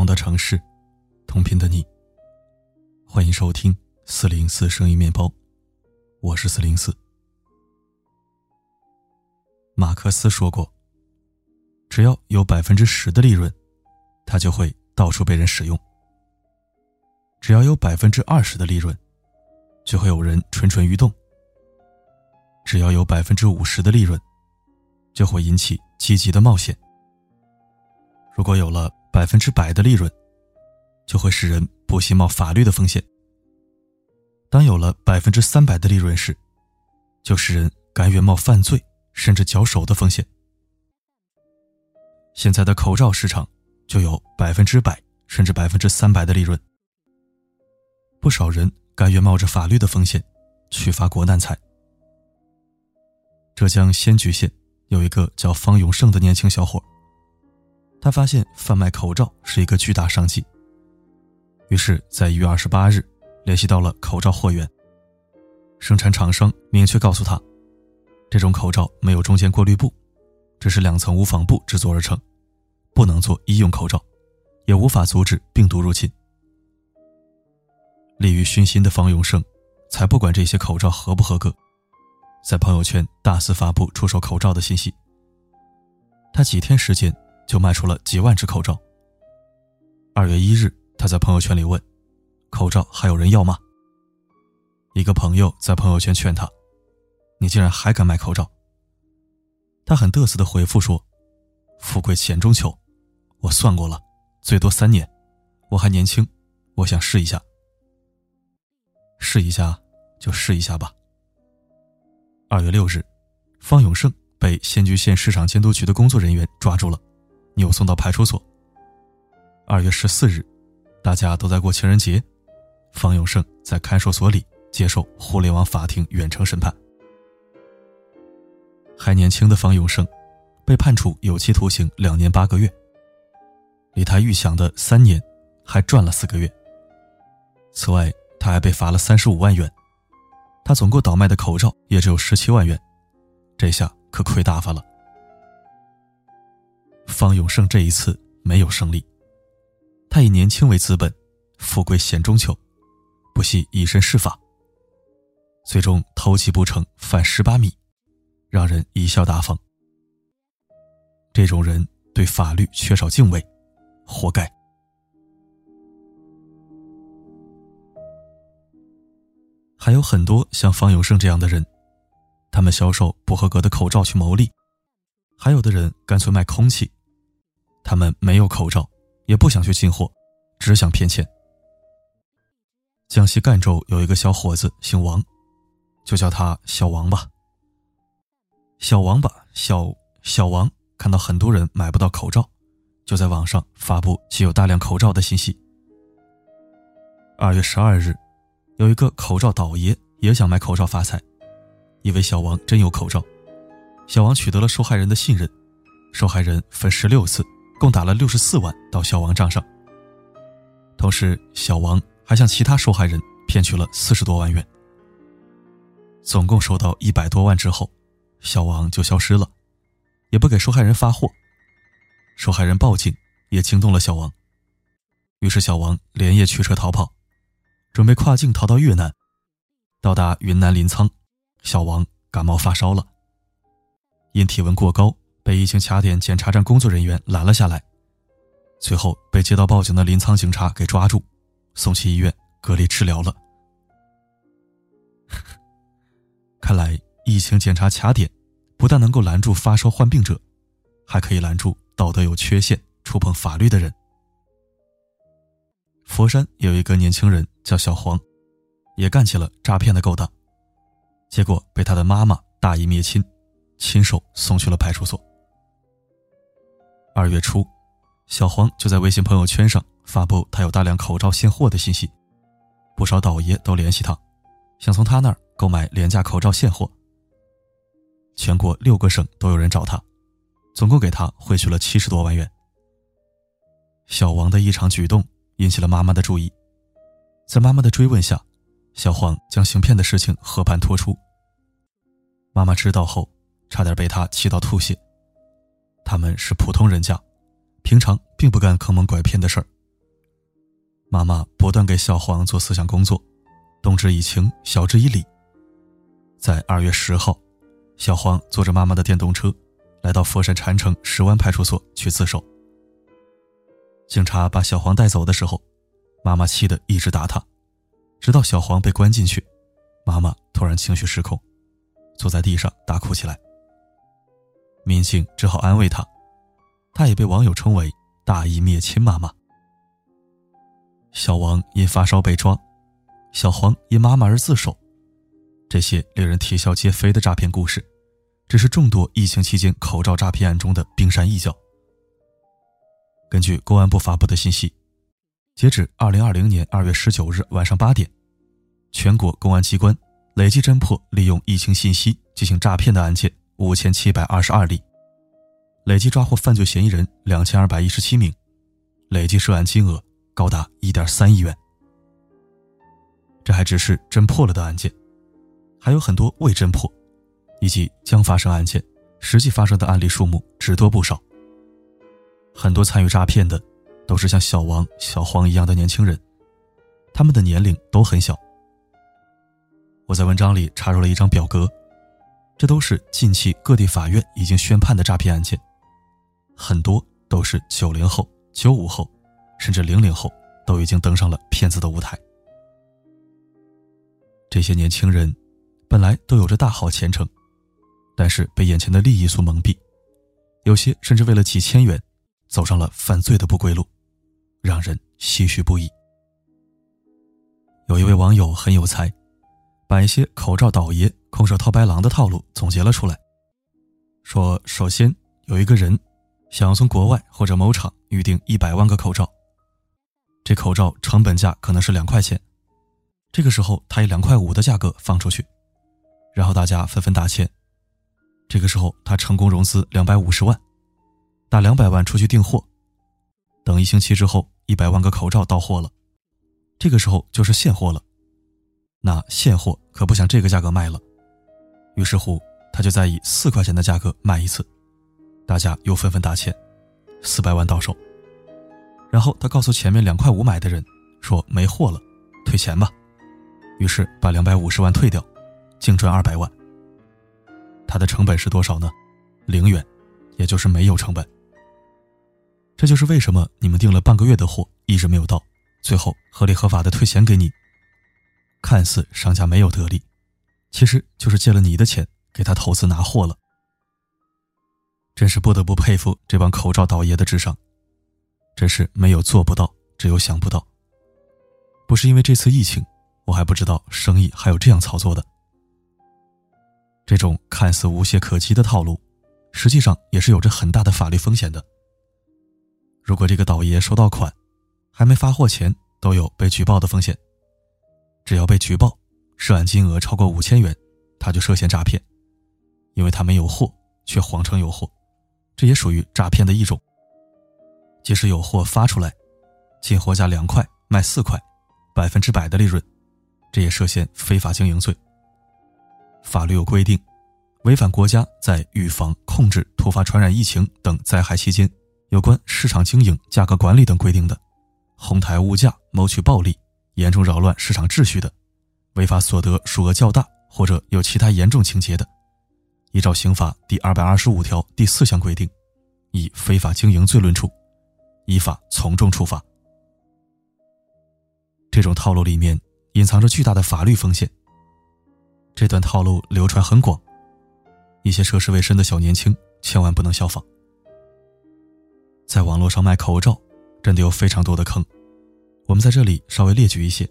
同的城市，同频的你。欢迎收听四零四声音面包，我是四零四。马克思说过，只要有百分之十的利润，它就会到处被人使用；只要有百分之二十的利润，就会有人蠢蠢欲动；只要有百分之五十的利润，就会引起积极的冒险。如果有了百分之百的利润，就会使人不惜冒法律的风险；当有了百分之三百的利润时，就使人甘愿冒犯罪甚至绞手的风险。现在的口罩市场就有百分之百甚至百分之三百的利润，不少人甘愿冒着法律的风险去发国难财。浙江仙居县有一个叫方永胜的年轻小伙。他发现贩卖口罩是一个巨大商机，于是，在一月二十八日，联系到了口罩货源。生产厂商明确告诉他，这种口罩没有中间过滤布，只是两层无纺布制作而成，不能做医用口罩，也无法阻止病毒入侵。利欲熏心的方永胜，才不管这些口罩合不合格，在朋友圈大肆发布出售口罩的信息。他几天时间。就卖出了几万只口罩。二月一日，他在朋友圈里问：“口罩还有人要吗？”一个朋友在朋友圈劝他：“你竟然还敢卖口罩？”他很得瑟的回复说：“富贵险中求，我算过了，最多三年，我还年轻，我想试一下。试一下就试一下吧。”二月六日，方永胜被仙居县市场监督局的工作人员抓住了。扭送到派出所。二月十四日，大家都在过情人节，方永胜在看守所里接受互联网法庭远程审判。还年轻的方永胜，被判处有期徒刑两年八个月，离他预想的三年还赚了四个月。此外，他还被罚了三十五万元，他总共倒卖的口罩也只有十七万元，这下可亏大发了。方永胜这一次没有胜利，他以年轻为资本，富贵险中求，不惜以身试法，最终偷鸡不成反蚀把米，让人贻笑大方。这种人对法律缺少敬畏，活该。还有很多像方永胜这样的人，他们销售不合格的口罩去牟利，还有的人干脆卖空气。他们没有口罩，也不想去进货，只想骗钱。江西赣州有一个小伙子姓王，就叫他小王吧。小王吧，小小王看到很多人买不到口罩，就在网上发布其有大量口罩的信息。二月十二日，有一个口罩倒爷也想买口罩发财，以为小王真有口罩，小王取得了受害人的信任，受害人分十六次。共打了六十四万到小王账上，同时小王还向其他受害人骗取了四十多万元。总共收到一百多万之后，小王就消失了，也不给受害人发货。受害人报警也惊动了小王，于是小王连夜驱车逃跑，准备跨境逃到越南。到达云南临沧，小王感冒发烧了，因体温过高。被疫情卡点检查站工作人员拦了下来，随后被接到报警的临沧警察给抓住，送去医院隔离治疗了。看来疫情检查卡点不但能够拦住发烧患病者，还可以拦住道德有缺陷、触碰法律的人。佛山有一个年轻人叫小黄，也干起了诈骗的勾当，结果被他的妈妈大义灭亲，亲手送去了派出所。二月初，小黄就在微信朋友圈上发布他有大量口罩现货的信息，不少倒爷都联系他，想从他那儿购买廉价口罩现货。全国六个省都有人找他，总共给他汇去了七十多万元。小王的异常举动引起了妈妈的注意，在妈妈的追问下，小黄将行骗的事情和盘托出。妈妈知道后，差点被他气到吐血。他们是普通人家，平常并不干坑蒙拐骗的事儿，妈妈不断给小黄做思想工作，动之以情，晓之以理。在二月十号，小黄坐着妈妈的电动车，来到佛山禅城石湾派出所去自首。警察把小黄带走的时候，妈妈气得一直打他，直到小黄被关进去，妈妈突然情绪失控，坐在地上大哭起来。民警只好安慰她，她也被网友称为“大义灭亲妈妈”。小王因发烧被抓，小黄因妈妈而自首，这些令人啼笑皆非的诈骗故事，只是众多疫情期间口罩诈骗案中的冰山一角。根据公安部发布的信息，截止二零二零年二月十九日晚上八点，全国公安机关累计侦破利用疫情信息进行诈骗的案件五千七百二十二例，累计抓获犯罪嫌疑人两千二百一十七名，累计涉案金额高达一点三亿元。这还只是侦破了的案件，还有很多未侦破，以及将发生案件，实际发生的案例数目只多不少。很多参与诈骗的，都是像小王、小黄一样的年轻人，他们的年龄都很小。我在文章里插入了一张表格，这都是近期各地法院已经宣判的诈骗案件，很多都是九零后、九五后，甚至零零后都已经登上了骗子的舞台。这些年轻人本来都有着大好前程，但是被眼前的利益所蒙蔽，有些甚至为了几千元。走上了犯罪的不归路，让人唏嘘不已。有一位网友很有才，把一些口罩倒爷、空手套白狼的套路总结了出来。说，首先有一个人想要从国外或者某厂预定一百万个口罩，这口罩成本价可能是两块钱，这个时候他以两块五的价格放出去，然后大家纷纷打钱，这个时候他成功融资两百五十万。打两百万出去订货，等一星期之后，一百万个口罩到货了，这个时候就是现货了。那现货可不想这个价格卖了，于是乎他就再以四块钱的价格卖一次，大家又纷纷打钱，四百万到手。然后他告诉前面两块五买的人说没货了，退钱吧。于是把两百五十万退掉，净赚二百万。他的成本是多少呢？零元，也就是没有成本。这就是为什么你们订了半个月的货一直没有到，最后合理合法的退钱给你。看似商家没有得利，其实就是借了你的钱给他投资拿货了。真是不得不佩服这帮口罩倒爷的智商，真是没有做不到，只有想不到。不是因为这次疫情，我还不知道生意还有这样操作的。这种看似无懈可击的套路，实际上也是有着很大的法律风险的。如果这个倒爷收到款，还没发货前都有被举报的风险。只要被举报，涉案金额超过五千元，他就涉嫌诈骗，因为他没有货却谎称有货，这也属于诈骗的一种。即使有货发出来，进货价两块卖四块，百分之百的利润，这也涉嫌非法经营罪。法律有规定，违反国家在预防、控制突发传染疫情等灾害期间。有关市场经营、价格管理等规定的，哄抬物价、谋取暴利、严重扰乱市场秩序的，违法所得数额较大或者有其他严重情节的，依照刑法第二百二十五条第四项规定，以非法经营罪论处，依法从重处罚。这种套路里面隐藏着巨大的法律风险。这段套路流传很广，一些涉世未深的小年轻千万不能效仿。在网络上卖口罩，真的有非常多的坑。我们在这里稍微列举一些。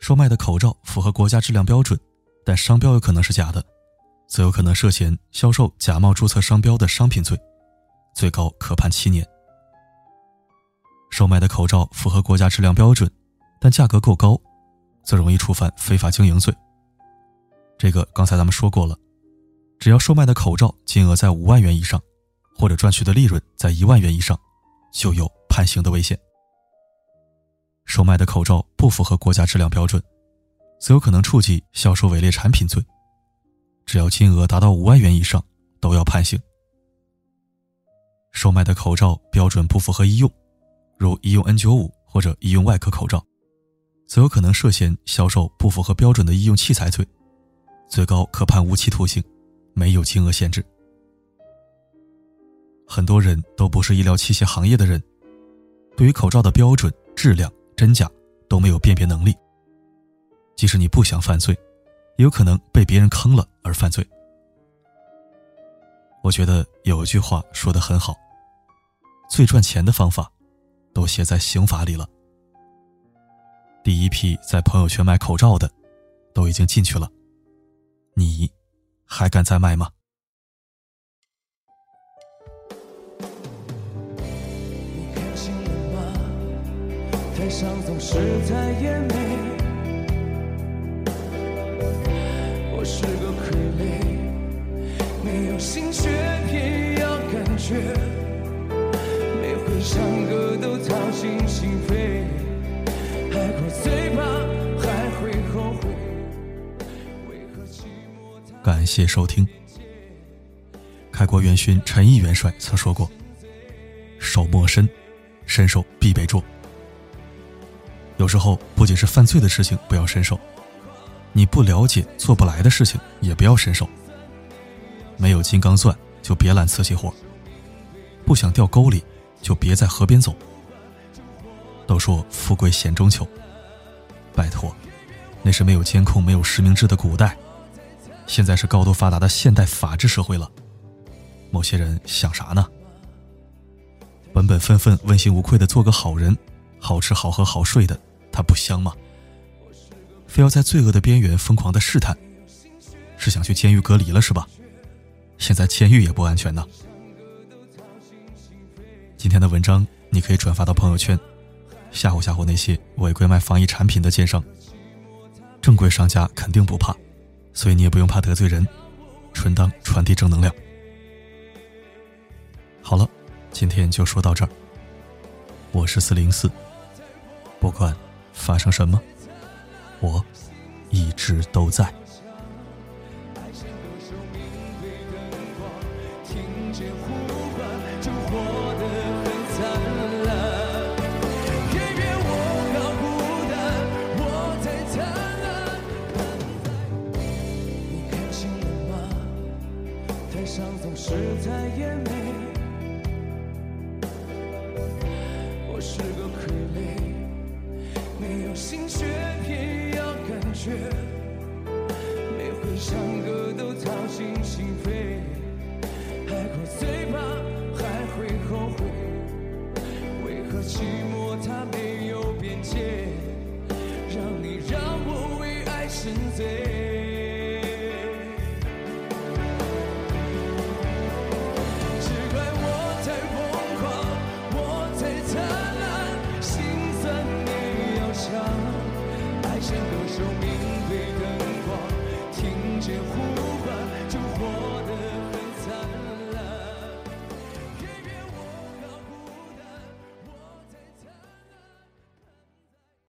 售卖的口罩符合国家质量标准，但商标有可能是假的，则有可能涉嫌销售假冒注册商标的商品罪，最高可判七年。售卖的口罩符合国家质量标准，但价格够高，则容易触犯非法经营罪。这个刚才咱们说过了，只要售卖的口罩金额在五万元以上。或者赚取的利润在一万元以上，就有判刑的危险。售卖的口罩不符合国家质量标准，则有可能触及销售伪劣产品罪。只要金额达到五万元以上，都要判刑。售卖的口罩标准不符合医用，如医用 N95 或者医用外科口罩，则有可能涉嫌销售不符合标准的医用器材罪，最高可判无期徒刑，没有金额限制。很多人都不是医疗器械行业的人，对于口罩的标准、质量、真假都没有辨别能力。即使你不想犯罪，也有可能被别人坑了而犯罪。我觉得有一句话说的很好：“最赚钱的方法，都写在刑法里了。”第一批在朋友圈卖口罩的，都已经进去了，你还敢再卖吗？台上总是在演美，我是个傀儡，没有心血，偏要感觉，每回唱歌都掏心心肺，爱过最怕还会后悔。为何寂寞感谢收听。开国元勋陈毅元帅曾说过：“手莫伸，伸手必被捉。”有时候不仅是犯罪的事情不要伸手，你不了解做不来的事情也不要伸手。没有金刚钻就别揽瓷器活，不想掉沟里就别在河边走。都说富贵险中求，拜托，那是没有监控、没有实名制的古代，现在是高度发达的现代法治社会了。某些人想啥呢？本本分分、问心无愧的做个好人，好吃好喝好睡的。他不香吗？非要在罪恶的边缘疯狂的试探，是想去监狱隔离了是吧？现在监狱也不安全呢。今天的文章你可以转发到朋友圈，吓唬吓唬那些违规卖防疫产品的奸商。正规商家肯定不怕，所以你也不用怕得罪人，纯当传递正能量。好了，今天就说到这儿。我是四零四，不管。发生什么？我一直都在。却偏要感觉。